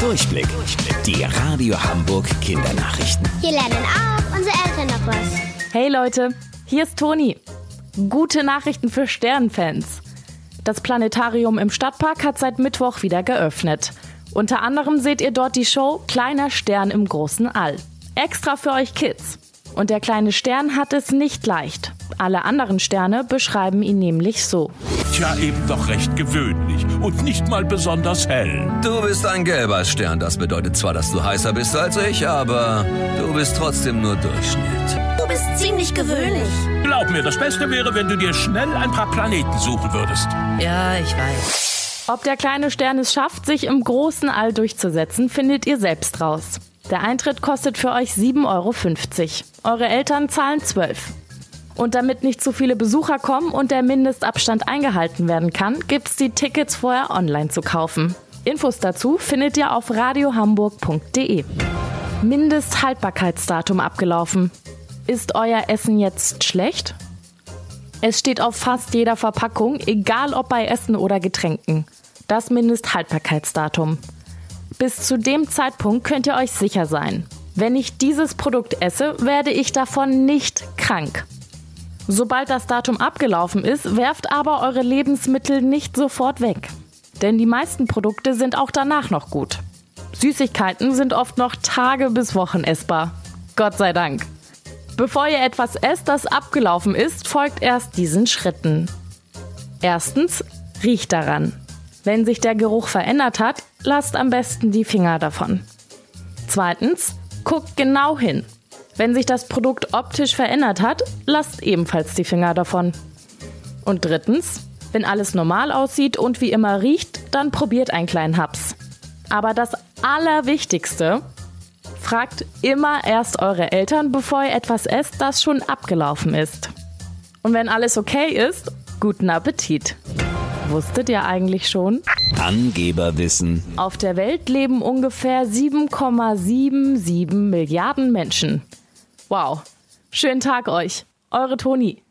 Durchblick. Die Radio Hamburg Kindernachrichten. Hier lernen auch unsere Eltern noch was. Hey Leute, hier ist Toni. Gute Nachrichten für Sternenfans. Das Planetarium im Stadtpark hat seit Mittwoch wieder geöffnet. Unter anderem seht ihr dort die Show Kleiner Stern im großen All. Extra für euch Kids. Und der kleine Stern hat es nicht leicht. Alle anderen Sterne beschreiben ihn nämlich so. Tja, eben doch recht gewöhnlich und nicht mal besonders hell. Du bist ein gelber Stern. Das bedeutet zwar, dass du heißer bist als ich, aber du bist trotzdem nur Durchschnitt. Du bist ziemlich gewöhnlich. Glaub mir, das Beste wäre, wenn du dir schnell ein paar Planeten suchen würdest. Ja, ich weiß. Ob der kleine Stern es schafft, sich im großen All durchzusetzen, findet ihr selbst raus. Der Eintritt kostet für euch 7,50 Euro. Eure Eltern zahlen 12. Und damit nicht zu viele Besucher kommen und der Mindestabstand eingehalten werden kann, gibt's die Tickets vorher online zu kaufen. Infos dazu findet ihr auf radiohamburg.de. Mindesthaltbarkeitsdatum abgelaufen. Ist euer Essen jetzt schlecht? Es steht auf fast jeder Verpackung, egal ob bei Essen oder Getränken. Das Mindesthaltbarkeitsdatum. Bis zu dem Zeitpunkt könnt ihr euch sicher sein. Wenn ich dieses Produkt esse, werde ich davon nicht krank. Sobald das Datum abgelaufen ist, werft aber eure Lebensmittel nicht sofort weg. Denn die meisten Produkte sind auch danach noch gut. Süßigkeiten sind oft noch Tage bis Wochen essbar. Gott sei Dank. Bevor ihr etwas esst, das abgelaufen ist, folgt erst diesen Schritten. Erstens, riecht daran. Wenn sich der Geruch verändert hat, lasst am besten die Finger davon. Zweitens, guckt genau hin. Wenn sich das Produkt optisch verändert hat, lasst ebenfalls die Finger davon. Und drittens, wenn alles normal aussieht und wie immer riecht, dann probiert einen kleinen Haps. Aber das Allerwichtigste, fragt immer erst eure Eltern, bevor ihr etwas esst, das schon abgelaufen ist. Und wenn alles okay ist, guten Appetit. Wusstet ihr eigentlich schon? Angeberwissen. Auf der Welt leben ungefähr 7,77 Milliarden Menschen. Wow. Schönen Tag euch. Eure Toni.